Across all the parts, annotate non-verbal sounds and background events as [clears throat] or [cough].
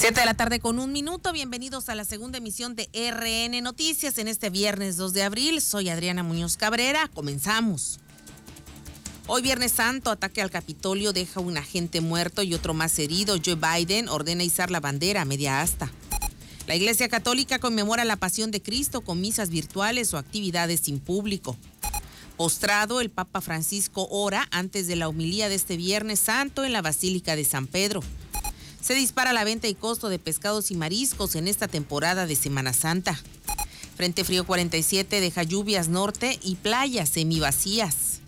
Siete de la tarde con un minuto. Bienvenidos a la segunda emisión de RN Noticias en este viernes 2 de abril. Soy Adriana Muñoz Cabrera. Comenzamos. Hoy Viernes Santo, ataque al Capitolio deja un agente muerto y otro más herido. Joe Biden ordena izar la bandera a media asta. La Iglesia Católica conmemora la pasión de Cristo con misas virtuales o actividades sin público. Postrado, el Papa Francisco ora antes de la humilía de este Viernes Santo en la Basílica de San Pedro. Se dispara la venta y costo de pescados y mariscos en esta temporada de Semana Santa. Frente Frío 47 deja lluvias norte y playas semivacías.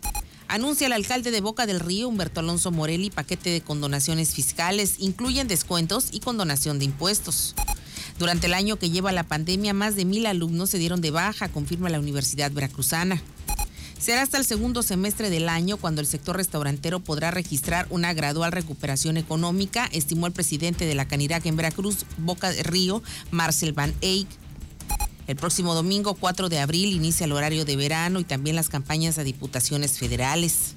Anuncia el alcalde de Boca del Río, Humberto Alonso Morelli, paquete de condonaciones fiscales. Incluyen descuentos y condonación de impuestos. Durante el año que lleva la pandemia, más de mil alumnos se dieron de baja, confirma la Universidad Veracruzana. Será hasta el segundo semestre del año cuando el sector restaurantero podrá registrar una gradual recuperación económica, estimó el presidente de la Canirac en Veracruz, Boca del Río, Marcel Van Eyck. El próximo domingo 4 de abril inicia el horario de verano y también las campañas a diputaciones federales.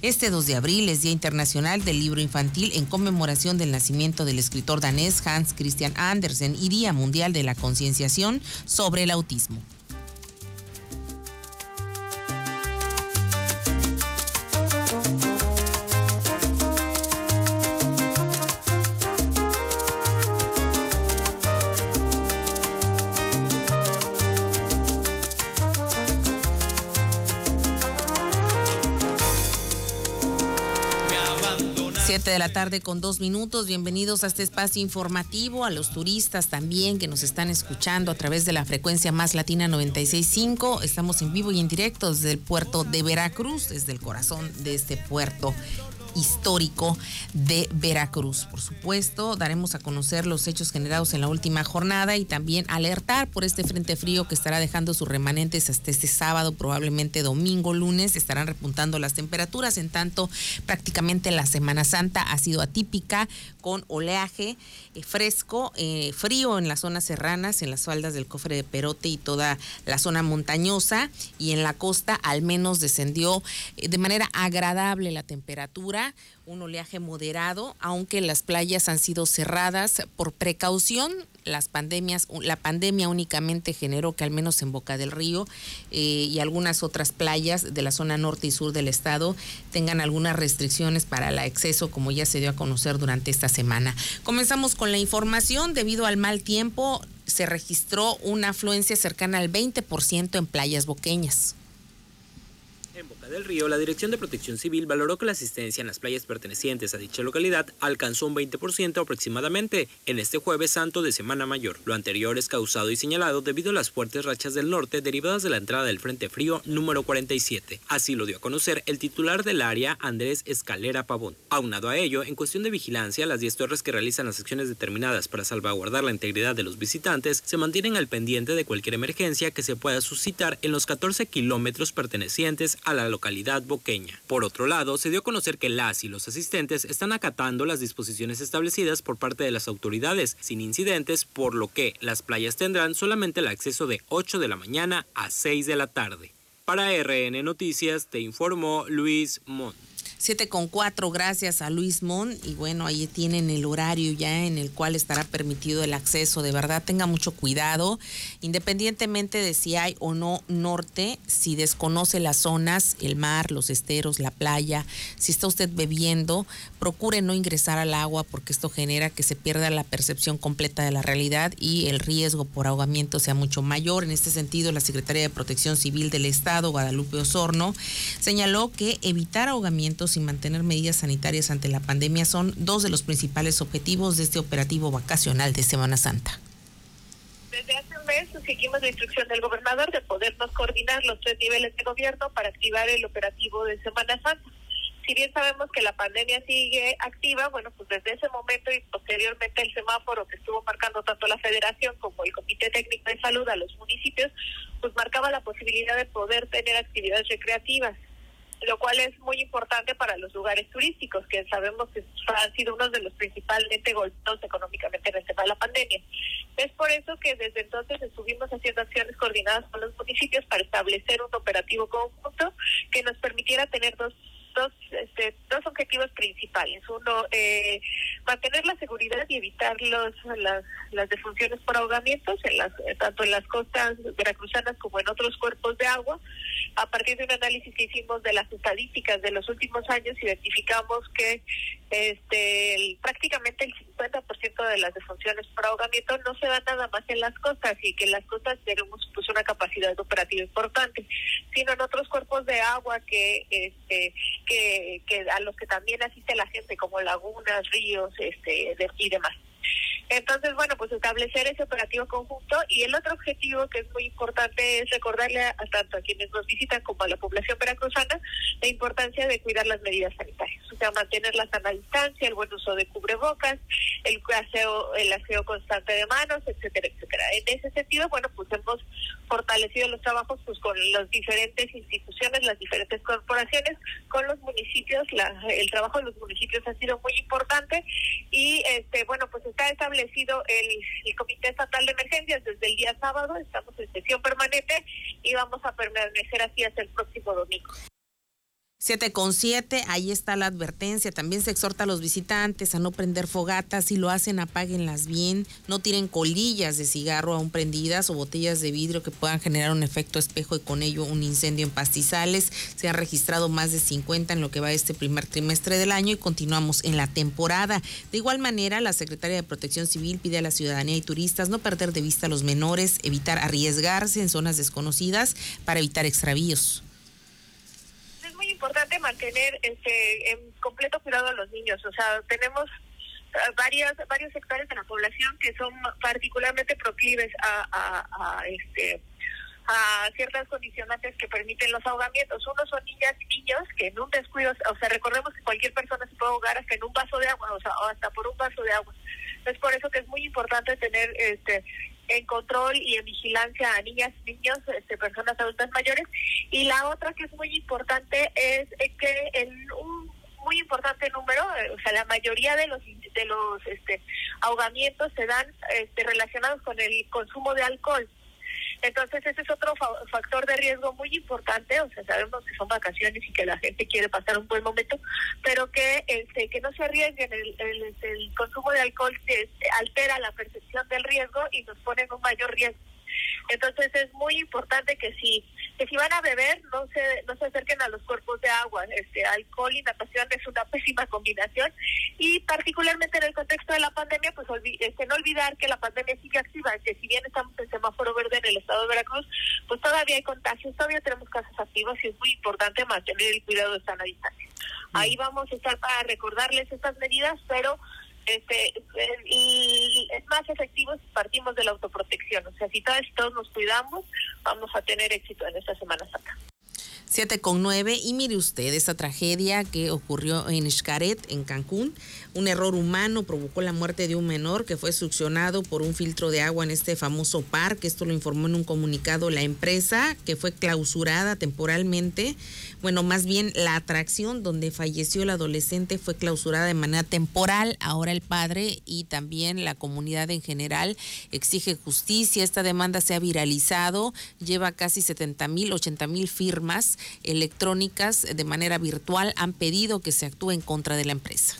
Este 2 de abril es Día Internacional del Libro Infantil en conmemoración del nacimiento del escritor danés Hans Christian Andersen y Día Mundial de la Concienciación sobre el Autismo. 7 de la tarde con dos minutos. Bienvenidos a este espacio informativo, a los turistas también que nos están escuchando a través de la frecuencia más latina 965. Estamos en vivo y en directo desde el puerto de Veracruz, desde el corazón de este puerto histórico de Veracruz. Por supuesto, daremos a conocer los hechos generados en la última jornada y también alertar por este frente frío que estará dejando sus remanentes hasta este sábado, probablemente domingo, lunes. Estarán repuntando las temperaturas, en tanto prácticamente la Semana Santa ha sido atípica con oleaje eh, fresco, eh, frío en las zonas serranas, en las faldas del cofre de Perote y toda la zona montañosa y en la costa al menos descendió eh, de manera agradable la temperatura, un oleaje moderado, aunque las playas han sido cerradas por precaución las pandemias, la pandemia únicamente generó que al menos en Boca del Río eh, y algunas otras playas de la zona norte y sur del estado tengan algunas restricciones para el acceso, como ya se dio a conocer durante esta semana. Comenzamos con la información. Debido al mal tiempo, se registró una afluencia cercana al 20% en playas boqueñas. Del Río, la Dirección de Protección Civil valoró que la asistencia en las playas pertenecientes a dicha localidad alcanzó un 20% aproximadamente en este jueves santo de Semana Mayor. Lo anterior es causado y señalado debido a las fuertes rachas del norte derivadas de la entrada del Frente Frío número 47. Así lo dio a conocer el titular del área, Andrés Escalera Pavón. Aunado a ello, en cuestión de vigilancia, las 10 torres que realizan las acciones determinadas para salvaguardar la integridad de los visitantes se mantienen al pendiente de cualquier emergencia que se pueda suscitar en los 14 kilómetros pertenecientes a la localidad boqueña. Por otro lado, se dio a conocer que las y los asistentes están acatando las disposiciones establecidas por parte de las autoridades sin incidentes, por lo que las playas tendrán solamente el acceso de 8 de la mañana a 6 de la tarde. Para RN Noticias te informó Luis Mont. 7 con 4, gracias a Luis Mon. Y bueno, ahí tienen el horario ya en el cual estará permitido el acceso. De verdad, tenga mucho cuidado, independientemente de si hay o no norte, si desconoce las zonas, el mar, los esteros, la playa, si está usted bebiendo, procure no ingresar al agua porque esto genera que se pierda la percepción completa de la realidad y el riesgo por ahogamiento sea mucho mayor. En este sentido, la Secretaría de Protección Civil del Estado, Guadalupe Osorno, señaló que evitar ahogamientos y mantener medidas sanitarias ante la pandemia son dos de los principales objetivos de este operativo vacacional de Semana Santa. Desde hace un mes seguimos la instrucción del gobernador de podernos coordinar los tres niveles de gobierno para activar el operativo de Semana Santa. Si bien sabemos que la pandemia sigue activa, bueno, pues desde ese momento y posteriormente el semáforo que estuvo marcando tanto la federación como el Comité Técnico de Salud a los municipios, pues marcaba la posibilidad de poder tener actividades recreativas lo cual es muy importante para los lugares turísticos, que sabemos que han sido uno de los principalmente golpeados económicamente en el tema de la pandemia. Es por eso que desde entonces estuvimos haciendo acciones coordinadas con los municipios para establecer un operativo conjunto que nos permitiera tener dos dos, este, dos objetivos principales. Uno, eh, mantener la seguridad y evitar los, las, las defunciones por ahogamientos, en las, tanto en las costas veracruzanas como en otros cuerpos de agua. A partir de un análisis que hicimos de las estadísticas de los últimos años, identificamos que este prácticamente el 50% de las defunciones por ahogamiento no se dan nada más en las costas y que en las costas tenemos pues una capacidad operativa importante, sino en otros cuerpos de agua que este que, que a los que también asiste la gente como lagunas, ríos, este y demás. Entonces, bueno, pues establecer ese operativo conjunto y el otro objetivo que es muy importante es recordarle a, tanto a quienes nos visitan como a la población veracruzana la importancia de cuidar las medidas sanitarias, o sea, mantener la sana distancia, el buen uso de cubrebocas, el aseo, el aseo constante de manos, etcétera, etcétera. En ese sentido, bueno, pues hemos fortalecido los trabajos pues con las diferentes instituciones, las diferentes corporaciones, con los municipios, la, el trabajo de los municipios ha sido muy importante y este bueno, pues está establecido establecido el, Comité Estatal de Emergencias desde el día sábado, estamos en sesión permanente y vamos a permanecer así hasta el próximo domingo. 7 con 7, ahí está la advertencia. También se exhorta a los visitantes a no prender fogatas. Si lo hacen, apáguenlas bien. No tiren colillas de cigarro aún prendidas o botellas de vidrio que puedan generar un efecto espejo y con ello un incendio en pastizales. Se han registrado más de 50 en lo que va este primer trimestre del año y continuamos en la temporada. De igual manera, la Secretaria de Protección Civil pide a la ciudadanía y turistas no perder de vista a los menores, evitar arriesgarse en zonas desconocidas para evitar extravíos importante mantener este en completo cuidado a los niños. O sea, tenemos eh, varias varios sectores de la población que son particularmente proclives a, a, este a ciertas condicionantes que permiten los ahogamientos. Uno son niñas y niños que en un descuido, o sea, recordemos que cualquier persona se puede ahogar hasta en un vaso de agua, o sea, o hasta por un vaso de agua. Es por eso que es muy importante tener este en control y en vigilancia a niñas, niños, este, personas adultas mayores. Y la otra que es muy importante es que en un muy importante número, eh, o sea, la mayoría de los de los este, ahogamientos se dan este, relacionados con el consumo de alcohol. Entonces ese es otro factor de riesgo muy importante, o sea, sabemos que son vacaciones y que la gente quiere pasar un buen momento, pero que este, que no se arriesguen, el, el, consumo de alcohol altera la percepción del riesgo y nos pone en un mayor riesgo. Entonces es muy importante que si que si van a beber no se no se acerquen a los cuerpos de agua. Este alcohol y natación es una pésima combinación y particularmente en el contexto de la pandemia, pues este, no olvidar que la pandemia sigue activa, que si bien estamos en semáforo verde en el estado de Veracruz, pues todavía hay contagios, todavía tenemos casos activos y es muy importante mantener el cuidado de sana distancia. Ahí vamos a estar para recordarles estas medidas, pero este y es más efectivo si partimos de la autoprotección. O sea, si todos, todos nos cuidamos, vamos a tener éxito en esta Semana Santa. 7 con 9 y mire usted esta tragedia que ocurrió en Xcaret, en Cancún. Un error humano provocó la muerte de un menor que fue succionado por un filtro de agua en este famoso parque. Esto lo informó en un comunicado la empresa que fue clausurada temporalmente bueno, más bien la atracción donde falleció el adolescente fue clausurada de manera temporal. Ahora el padre y también la comunidad en general exige justicia. Esta demanda se ha viralizado, lleva casi 70 mil, 80 mil firmas electrónicas de manera virtual. Han pedido que se actúe en contra de la empresa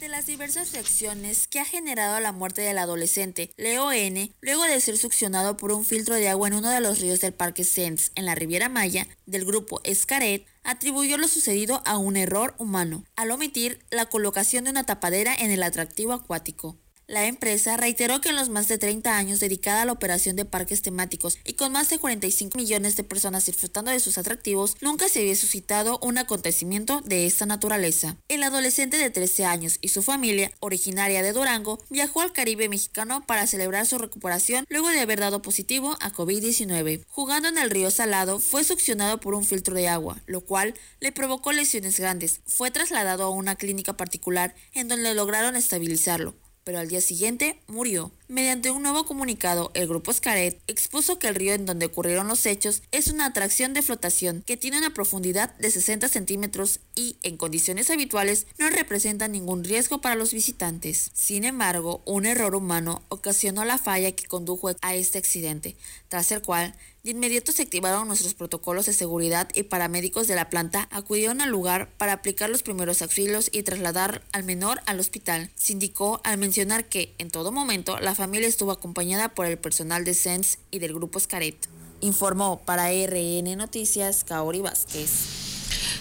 de las diversas reacciones que ha generado la muerte del adolescente Leo N, luego de ser succionado por un filtro de agua en uno de los ríos del Parque Sens en la Riviera Maya, del grupo Escaret, atribuyó lo sucedido a un error humano, al omitir la colocación de una tapadera en el atractivo acuático. La empresa reiteró que en los más de 30 años dedicada a la operación de parques temáticos y con más de 45 millones de personas disfrutando de sus atractivos, nunca se había suscitado un acontecimiento de esta naturaleza. El adolescente de 13 años y su familia, originaria de Durango, viajó al Caribe mexicano para celebrar su recuperación luego de haber dado positivo a COVID-19. Jugando en el río Salado, fue succionado por un filtro de agua, lo cual le provocó lesiones grandes. Fue trasladado a una clínica particular en donde lograron estabilizarlo pero al día siguiente murió. Mediante un nuevo comunicado, el grupo Scaret expuso que el río en donde ocurrieron los hechos es una atracción de flotación que tiene una profundidad de 60 centímetros y, en condiciones habituales, no representa ningún riesgo para los visitantes. Sin embargo, un error humano ocasionó la falla que condujo a este accidente, tras el cual de inmediato se activaron nuestros protocolos de seguridad y paramédicos de la planta acudieron al lugar para aplicar los primeros auxilios y trasladar al menor al hospital. Se indicó al mencionar que, en todo momento, la familia estuvo acompañada por el personal de SENS y del grupo Scaret. Informó para RN Noticias Kaori Vázquez.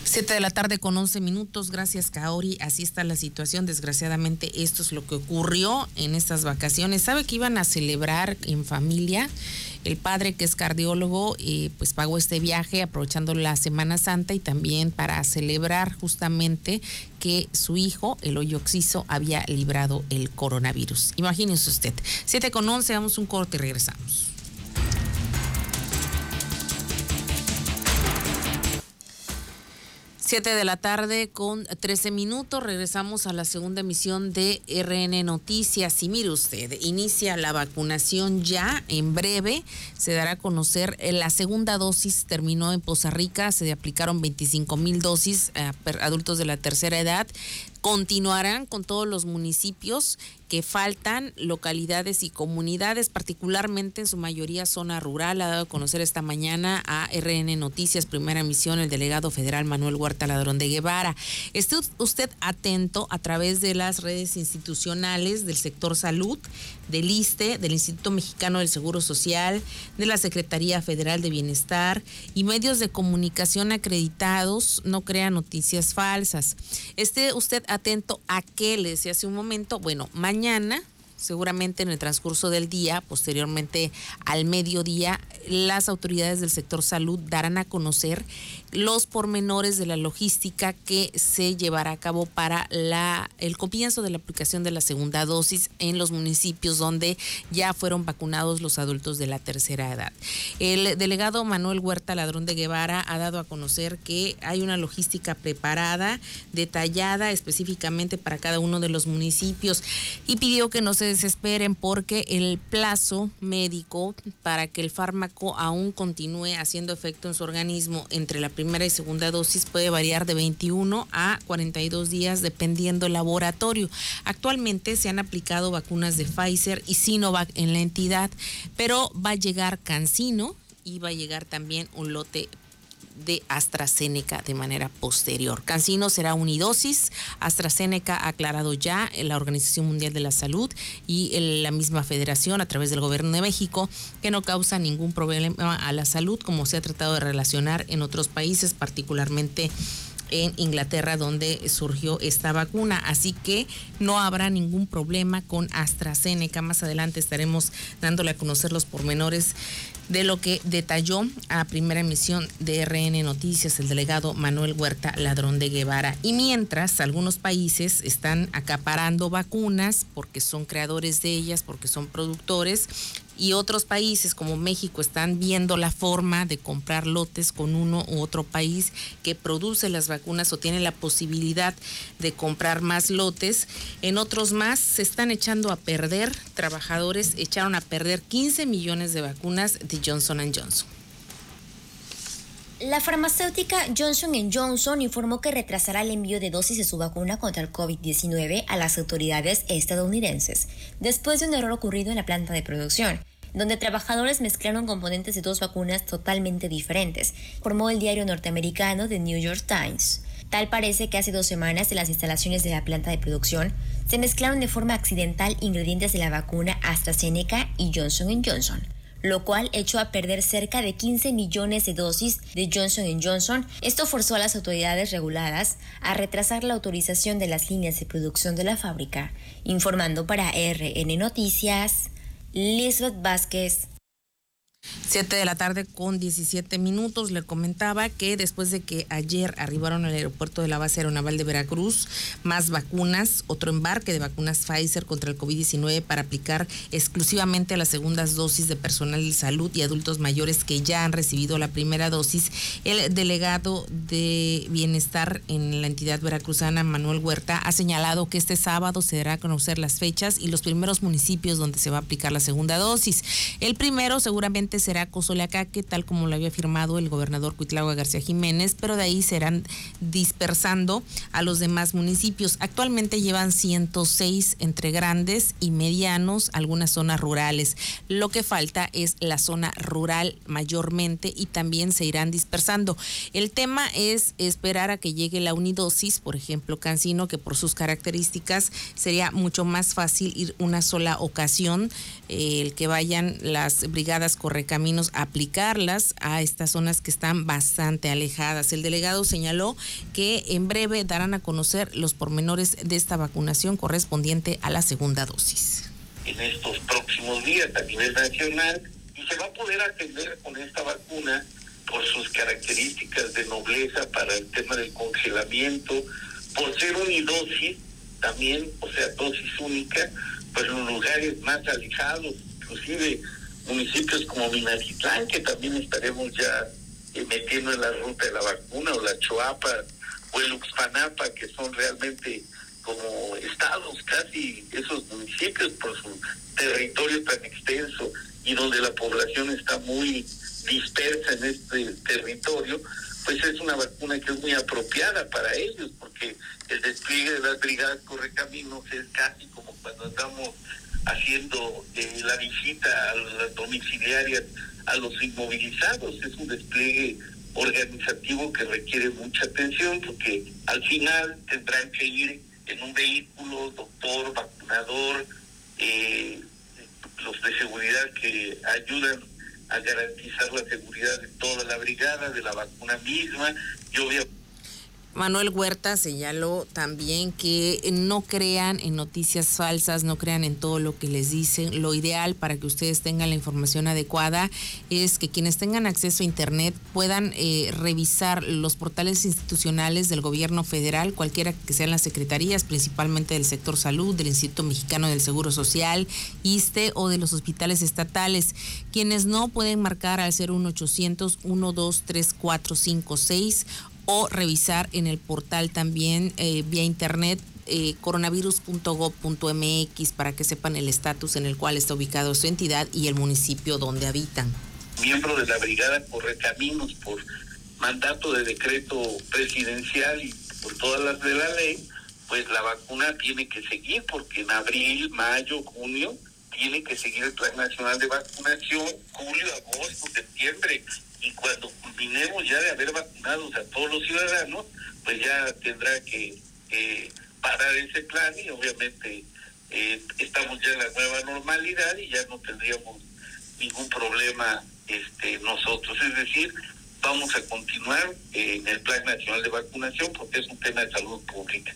Siete de la tarde con 11 minutos. Gracias, Kaori. Así está la situación. Desgraciadamente, esto es lo que ocurrió en estas vacaciones. ¿Sabe que iban a celebrar en familia? El padre, que es cardiólogo, eh, pues pagó este viaje aprovechando la Semana Santa y también para celebrar justamente que su hijo, el hoyo oxiso, había librado el coronavirus. Imagínense usted. Siete con 11, damos un corte y regresamos. 7 de la tarde con 13 minutos. Regresamos a la segunda emisión de RN Noticias. Y mire usted, inicia la vacunación ya en breve. Se dará a conocer eh, la segunda dosis. Terminó en Poza Rica. Se aplicaron 25 mil dosis a adultos de la tercera edad. Continuarán con todos los municipios que faltan, localidades y comunidades, particularmente en su mayoría zona rural. Ha dado a conocer esta mañana a RN Noticias, primera emisión, el delegado federal Manuel Huerta Ladrón de Guevara. Esté usted atento a través de las redes institucionales del sector salud, del ISTE, del Instituto Mexicano del Seguro Social, de la Secretaría Federal de Bienestar y medios de comunicación acreditados. No crea noticias falsas. Esté usted atento a qué le decía hace un momento. Bueno, mañana seguramente en el transcurso del día, posteriormente al mediodía, las autoridades del sector salud darán a conocer los pormenores de la logística que se llevará a cabo para el comienzo de la aplicación de la segunda dosis en los municipios donde ya fueron vacunados los adultos de la tercera edad. El delegado Manuel Huerta Ladrón de Guevara ha dado a conocer que hay una logística preparada, detallada específicamente para cada uno de los municipios y pidió que no se desesperen porque el plazo médico para que el fármaco aún continúe haciendo efecto en su organismo entre la primera y segunda dosis puede variar de 21 a 42 días dependiendo laboratorio. Actualmente se han aplicado vacunas de Pfizer y Sinovac en la entidad, pero va a llegar Cancino y va a llegar también un lote de AstraZeneca de manera posterior. Cancino será unidosis. AstraZeneca ha aclarado ya en la Organización Mundial de la Salud y la misma federación a través del gobierno de México que no causa ningún problema a la salud como se ha tratado de relacionar en otros países, particularmente en Inglaterra donde surgió esta vacuna. Así que no habrá ningún problema con AstraZeneca. Más adelante estaremos dándole a conocer los pormenores de lo que detalló a primera emisión de RN Noticias el delegado Manuel Huerta Ladrón de Guevara. Y mientras algunos países están acaparando vacunas porque son creadores de ellas, porque son productores, y otros países como México están viendo la forma de comprar lotes con uno u otro país que produce las vacunas o tiene la posibilidad de comprar más lotes. En otros más se están echando a perder, trabajadores echaron a perder 15 millones de vacunas de Johnson Johnson. La farmacéutica Johnson Johnson informó que retrasará el envío de dosis de su vacuna contra el COVID-19 a las autoridades estadounidenses, después de un error ocurrido en la planta de producción, donde trabajadores mezclaron componentes de dos vacunas totalmente diferentes, formó el diario norteamericano The New York Times. Tal parece que hace dos semanas en las instalaciones de la planta de producción se mezclaron de forma accidental ingredientes de la vacuna AstraZeneca y Johnson Johnson lo cual echó a perder cerca de 15 millones de dosis de Johnson Johnson. Esto forzó a las autoridades reguladas a retrasar la autorización de las líneas de producción de la fábrica. Informando para RN Noticias, Lisbeth Vázquez. 7 de la tarde con 17 minutos. Le comentaba que después de que ayer arribaron al aeropuerto de la base aeronaval de Veracruz más vacunas, otro embarque de vacunas Pfizer contra el COVID-19 para aplicar exclusivamente a las segundas dosis de personal de salud y adultos mayores que ya han recibido la primera dosis, el delegado de bienestar en la entidad veracruzana, Manuel Huerta, ha señalado que este sábado se dará a conocer las fechas y los primeros municipios donde se va a aplicar la segunda dosis. El primero seguramente será será que tal como lo había firmado el gobernador Cuitlagua García Jiménez, pero de ahí serán dispersando a los demás municipios. Actualmente llevan 106 entre grandes y medianos, algunas zonas rurales. Lo que falta es la zona rural mayormente y también se irán dispersando. El tema es esperar a que llegue la unidosis, por ejemplo, Cancino, que por sus características sería mucho más fácil ir una sola ocasión, el que vayan las brigadas correcaminos aplicarlas a estas zonas que están bastante alejadas. El delegado señaló que en breve darán a conocer los pormenores de esta vacunación correspondiente a la segunda dosis. En estos próximos días a nivel nacional y se va a poder atender con esta vacuna por sus características de nobleza para el tema del congelamiento, por ser unidosis también, o sea, dosis única, pues los lugares más alejados, inclusive municipios como Minatitlán, que también estaremos ya eh, metiendo en la ruta de la vacuna, o la Choapa, o el Uxpanapa, que son realmente como estados casi esos municipios por su territorio tan extenso y donde la población está muy dispersa en este territorio, pues es una vacuna que es muy apropiada para ellos, porque el despliegue de las brigadas correcaminos es casi como cuando andamos haciendo eh, la visita a las domiciliarias a los inmovilizados. Es un despliegue organizativo que requiere mucha atención porque al final tendrán que ir en un vehículo, doctor, vacunador, eh, los de seguridad que ayudan a garantizar la seguridad de toda la brigada, de la vacuna misma y obviamente Manuel Huerta señaló también que no crean en noticias falsas, no crean en todo lo que les dicen. Lo ideal para que ustedes tengan la información adecuada es que quienes tengan acceso a Internet puedan eh, revisar los portales institucionales del gobierno federal, cualquiera que sean las secretarías, principalmente del sector salud, del Instituto Mexicano del Seguro Social, ISTE o de los hospitales estatales. Quienes no pueden marcar al 01800 123456 o revisar en el portal también eh, vía internet eh, coronavirus.gov.mx para que sepan el estatus en el cual está ubicado su entidad y el municipio donde habitan. Miembro de la Brigada Correcaminos por mandato de decreto presidencial y por todas las de la ley, pues la vacuna tiene que seguir porque en abril, mayo, junio tiene que seguir el Plan Nacional de Vacunación, julio, agosto, septiembre, y cuando culminemos ya de haber vacunado a todos los ciudadanos, pues ya tendrá que parar ese plan y obviamente eh, estamos ya en la nueva normalidad y ya no tendríamos ningún problema este nosotros. Es decir, vamos a continuar en el Plan Nacional de Vacunación porque es un tema de salud pública.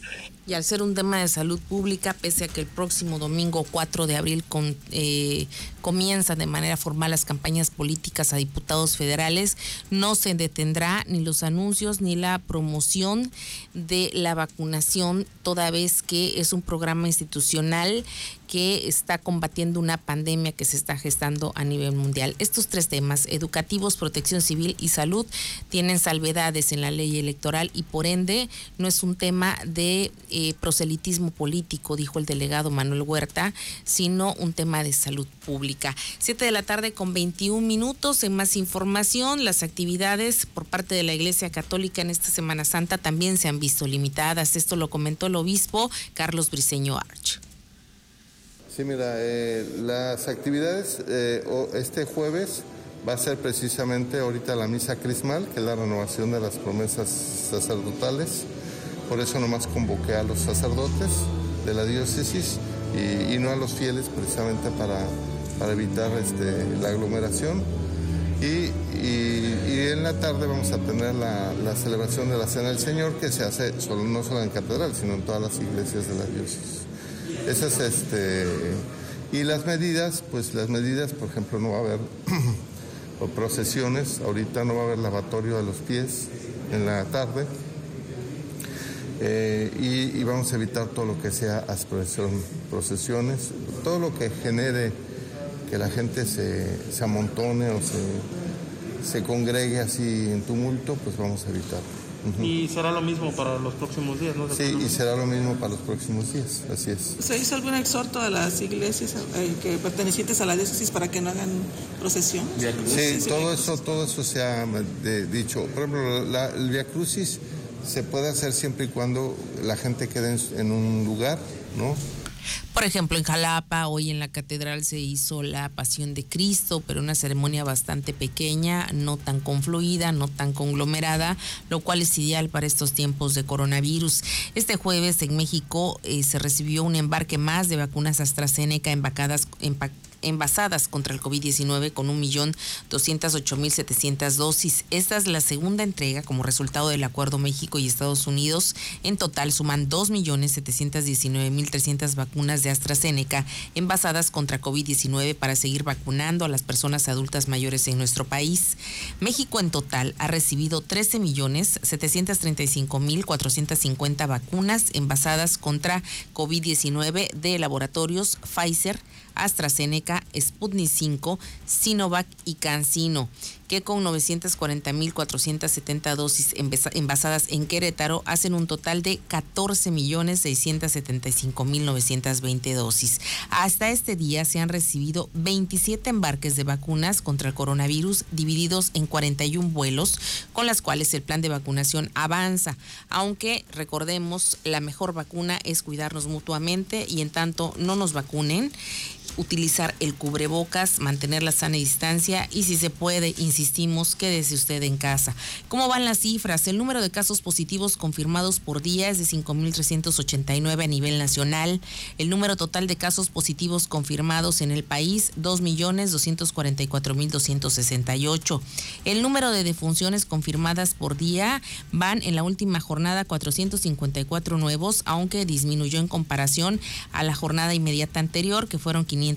Y al ser un tema de salud pública, pese a que el próximo domingo 4 de abril con, eh, comienzan de manera formal las campañas políticas a diputados federales, no se detendrá ni los anuncios ni la promoción de la vacunación, toda vez que es un programa institucional que está combatiendo una pandemia que se está gestando a nivel mundial. Estos tres temas, educativos, protección civil y salud, tienen salvedades en la ley electoral y por ende no es un tema de eh, proselitismo político, dijo el delegado Manuel Huerta, sino un tema de salud pública. Siete de la tarde con 21 minutos. En más información, las actividades por parte de la Iglesia Católica en esta Semana Santa también se han visto limitadas. Esto lo comentó el obispo Carlos Briceño Arch. Sí, mira, eh, las actividades eh, este jueves va a ser precisamente ahorita la misa crismal, que es la renovación de las promesas sacerdotales. Por eso nomás convoqué a los sacerdotes de la diócesis y, no a los fieles precisamente para, para evitar este, la aglomeración. Y, en la tarde vamos a tener la, celebración de la Cena del Señor que se hace no solo en catedral, sino en todas las iglesias de la diócesis. Esas, este, y las medidas, pues las medidas, por ejemplo, no va a haber [clears throat] procesiones. Ahorita no va a haber lavatorio a los pies en la tarde. Eh, y, vamos a evitar todo lo que sea procesiones, todo lo que genere que la gente se, se amontone o se, se congregue así en tumulto, pues vamos a evitarlo. Y será lo mismo para los próximos días, ¿no? Sí, y será lo mismo para los próximos días, así es. ¿Se hizo algún exhorto a las iglesias eh, que pertenecientes a la diócesis para que no hagan procesión? Sí, todo eso, todo eso se ha dicho. Por ejemplo, la, el Via Crucis se puede hacer siempre y cuando la gente quede en un lugar, ¿no? Por ejemplo, en Jalapa, hoy en la catedral se hizo la Pasión de Cristo, pero una ceremonia bastante pequeña, no tan confluida, no tan conglomerada, lo cual es ideal para estos tiempos de coronavirus. Este jueves en México eh, se recibió un embarque más de vacunas AstraZeneca empacadas, empacadas envasadas contra el COVID-19 con 1.208.700 dosis. Esta es la segunda entrega como resultado del acuerdo México y Estados Unidos. En total suman 2.719.300 vacunas de AstraZeneca envasadas contra COVID-19 para seguir vacunando a las personas adultas mayores en nuestro país. México en total ha recibido 13.735.450 vacunas envasadas contra COVID-19 de laboratorios Pfizer, AstraZeneca, Sputnik 5, Sinovac y CanSino que con 940.470 dosis envasadas en Querétaro hacen un total de 14.675.920 dosis. Hasta este día se han recibido 27 embarques de vacunas contra el coronavirus divididos en 41 vuelos, con las cuales el plan de vacunación avanza, aunque recordemos, la mejor vacuna es cuidarnos mutuamente y en tanto no nos vacunen, utilizar el cubrebocas, mantener la sana distancia y si se puede, insistimos, quédese usted en casa. ¿Cómo van las cifras? El número de casos positivos confirmados por día es de 5.389 a nivel nacional. El número total de casos positivos confirmados en el país, 2.244.268. El número de defunciones confirmadas por día van en la última jornada 454 nuevos, aunque disminuyó en comparación a la jornada inmediata anterior, que fueron 500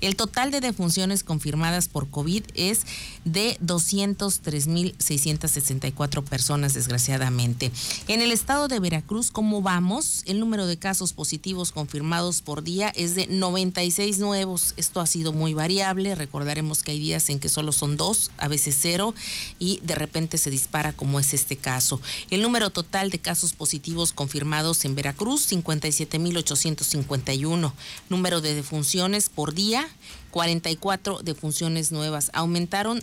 el total de defunciones confirmadas por COVID es de 203.664 personas, desgraciadamente. En el estado de Veracruz, ¿cómo vamos? El número de casos positivos confirmados por día es de 96 nuevos. Esto ha sido muy variable. Recordaremos que hay días en que solo son dos, a veces cero, y de repente se dispara como es este caso. El número total de casos positivos confirmados en Veracruz, 57.851. Número de defunciones por día, 44 defunciones nuevas. Aumentaron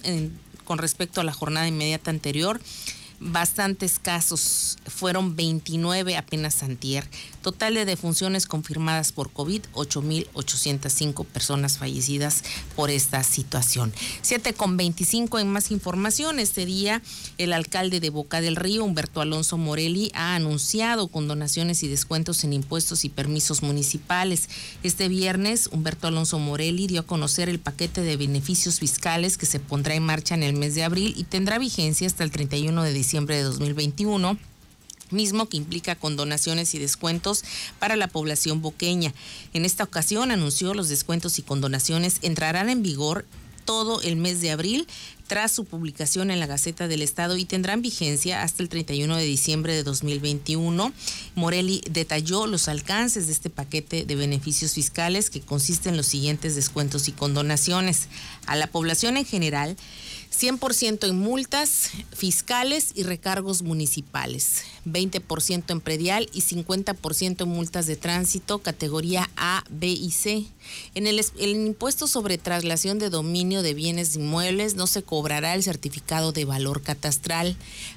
con respecto a la jornada inmediata anterior bastantes casos, fueron 29 apenas antier. Total de defunciones confirmadas por COVID, 8.805 personas fallecidas por esta situación. 7 con 25 en más información. Este día el alcalde de Boca del Río, Humberto Alonso Morelli, ha anunciado condonaciones y descuentos en impuestos y permisos municipales. Este viernes, Humberto Alonso Morelli dio a conocer el paquete de beneficios fiscales que se pondrá en marcha en el mes de abril y tendrá vigencia hasta el 31 de diciembre de 2021 mismo que implica condonaciones y descuentos para la población boqueña. En esta ocasión anunció los descuentos y condonaciones entrarán en vigor todo el mes de abril tras su publicación en la Gaceta del Estado y tendrán vigencia hasta el 31 de diciembre de 2021. Morelli detalló los alcances de este paquete de beneficios fiscales que consiste en los siguientes descuentos y condonaciones. A la población en general, 100% en multas fiscales y recargos municipales, 20% en predial y 50% en multas de tránsito categoría A, B y C. En el, el, impuesto sobre traslación de dominio de bienes inmuebles no se cobrará el certificado de valor catastral.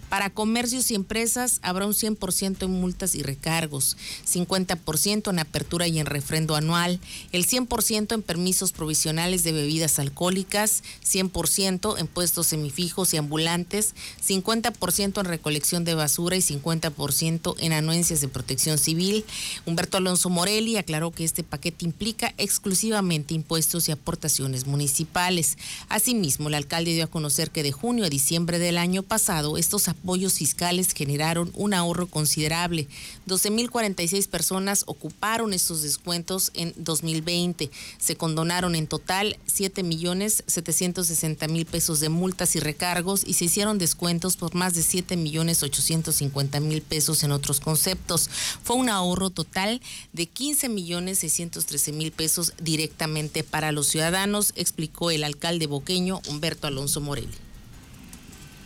Para comercios y empresas habrá un 100% en multas y recargos, 50% en apertura y en refrendo anual, el 100% en permisos provisionales de bebidas alcohólicas, 100% en puestos semifijos y ambulantes, 50% en recolección de basura y 50% 50% en anuencias de protección civil. Humberto Alonso Morelli aclaró que este paquete implica exclusivamente impuestos y aportaciones municipales. Asimismo, el alcalde dio a conocer que de junio a diciembre del año pasado estos apoyos fiscales generaron un ahorro considerable. 12.046 personas ocuparon estos descuentos en 2020. Se condonaron en total 7.760.000 pesos de multas y recargos y se hicieron descuentos por más de 7.850.000 pesos en otros conceptos. Fue un ahorro total de 15.613.000 pesos directamente para los ciudadanos, explicó el alcalde boqueño Humberto Alonso Morelli.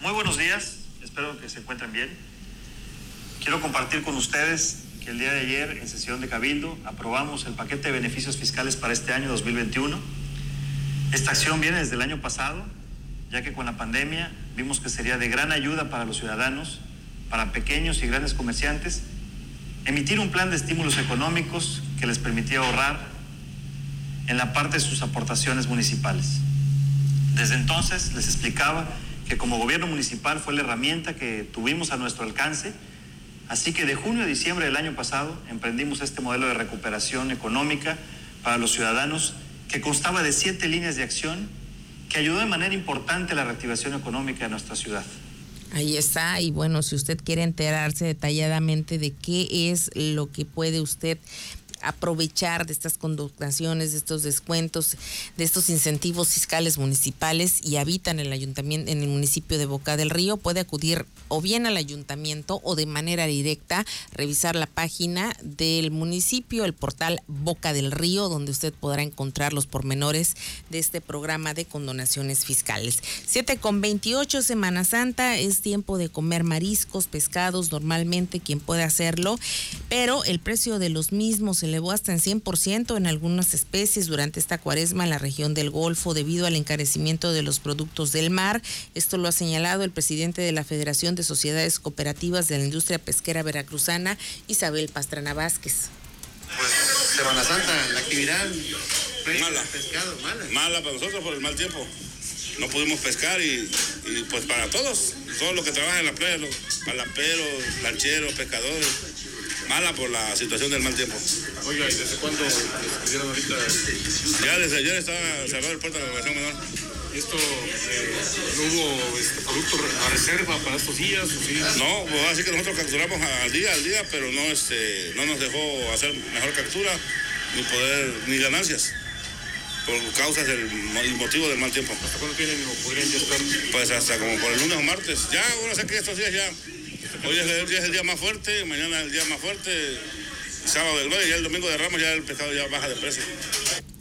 Muy buenos días, espero que se encuentren bien. Quiero compartir con ustedes que el día de ayer en sesión de Cabildo aprobamos el paquete de beneficios fiscales para este año 2021. Esta acción viene desde el año pasado, ya que con la pandemia vimos que sería de gran ayuda para los ciudadanos, para pequeños y grandes comerciantes, emitir un plan de estímulos económicos que les permitía ahorrar en la parte de sus aportaciones municipales. Desde entonces les explicaba que como gobierno municipal fue la herramienta que tuvimos a nuestro alcance, así que de junio a diciembre del año pasado emprendimos este modelo de recuperación económica para los ciudadanos que constaba de siete líneas de acción que ayudó de manera importante a la reactivación económica de nuestra ciudad. Ahí está, y bueno, si usted quiere enterarse detalladamente de qué es lo que puede usted aprovechar de estas condonaciones, de estos descuentos, de estos incentivos fiscales municipales y habita en el ayuntamiento, en el municipio de Boca del Río, puede acudir o bien al ayuntamiento o de manera directa revisar la página del municipio, el portal Boca del Río, donde usted podrá encontrar los pormenores de este programa de condonaciones fiscales. 7 con 28 Semana Santa es tiempo de comer mariscos, pescados, normalmente quien puede hacerlo, pero el precio de los mismos elevó hasta en 100% en algunas especies durante esta cuaresma en la región del Golfo debido al encarecimiento de los productos del mar. Esto lo ha señalado el presidente de la Federación de Sociedades Cooperativas de la Industria Pesquera Veracruzana, Isabel Pastrana Vázquez. Pues Semana Santa, la actividad mala. pescado, mala. Mala para nosotros por el mal tiempo. No pudimos pescar y, y pues para todos, todos los que trabajan en la playa, los palaperos, lancheros, pescadores, mala por la situación del mal tiempo. Oiga, ¿y desde cuándo despidieron ahorita? Ya desde ayer estaba cerrado el puerto de la navegación menor. ¿Y esto eh, no hubo este, producto a reserva para estos días? ¿o sí? No, pues así que nosotros capturamos al día, al día, pero no, este, no nos dejó hacer mejor captura, ni poder, ni ganancias, por causas del motivo del mal tiempo. ¿Hasta cuándo tienen o podrían ya estar? Pues hasta como por el lunes o martes. Ya, bueno, sé que estos días ya. Hoy es el, día- más fuerte, mañana es el día más fuerte, sábado del y ya el domingo de Ramos ya el pescado ya baja de precio.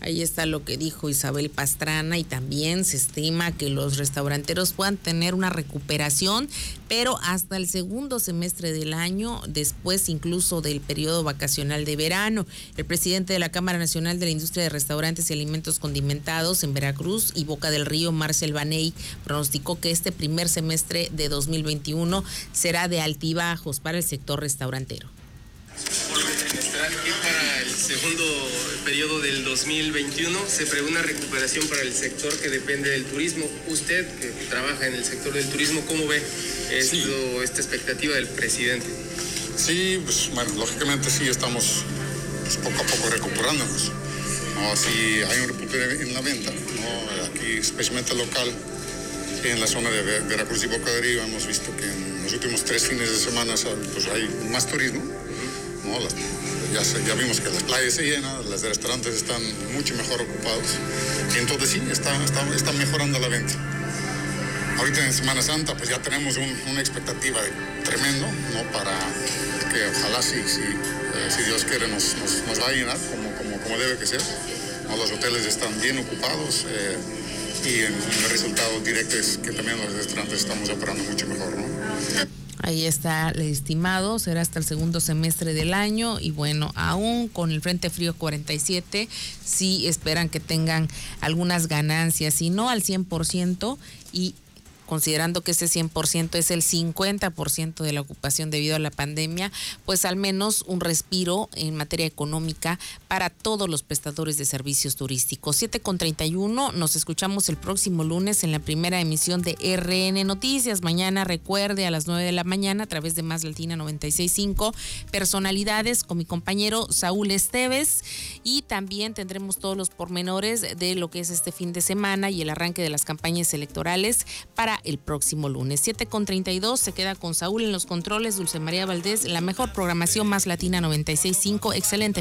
Ahí está lo que dijo Isabel Pastrana y también se estima que los restauranteros puedan tener una recuperación, pero hasta el segundo semestre del año, después incluso del periodo vacacional de verano. El presidente de la Cámara Nacional de la Industria de Restaurantes y Alimentos Condimentados en Veracruz y Boca del Río, Marcel Baney, pronosticó que este primer semestre de 2021 será de altibajos para el sector restaurantero. Segundo periodo del 2021 se prevé una recuperación para el sector que depende del turismo. Usted, que trabaja en el sector del turismo, ¿cómo ve esto, esta expectativa del presidente? Sí, pues bueno, lógicamente sí estamos pues, poco a poco recuperándonos. ¿no? Si hay un recupero en la venta, ¿no? aquí especialmente local, en la zona de Ver- Veracruz y Boca de Río hemos visto que en los últimos tres fines de semana pues, hay más turismo. ¿no? Las- ya, ya vimos que las playas se llenan, los restaurantes están mucho mejor ocupados. Y entonces sí, está, está, está mejorando la venta. Ahorita en Semana Santa pues ya tenemos un- una expectativa tremendo, ¿no? Para que ojalá sí, sí, eh, si Dios quiere nos, nos, nos va a llenar como, como, como debe que ser. ¿no? Los hoteles están bien ocupados eh, y el resultado directo es que también los restaurantes estamos operando mucho mejor, ¿no? Ahí está el estimado, será hasta el segundo semestre del año y bueno, aún con el Frente Frío 47, sí esperan que tengan algunas ganancias, si no al 100% y considerando que ese 100% es el 50% de la ocupación debido a la pandemia, pues al menos un respiro en materia económica para todos los prestadores de servicios turísticos. 7 con 31, nos escuchamos el próximo lunes en la primera emisión de RN Noticias. Mañana recuerde a las 9 de la mañana a través de Más Latina 965, personalidades con mi compañero Saúl Esteves y también tendremos todos los pormenores de lo que es este fin de semana y el arranque de las campañas electorales para el próximo lunes. 7 con 32 se queda con Saúl en los controles, Dulce María Valdés, la mejor programación más latina 965. Excelente.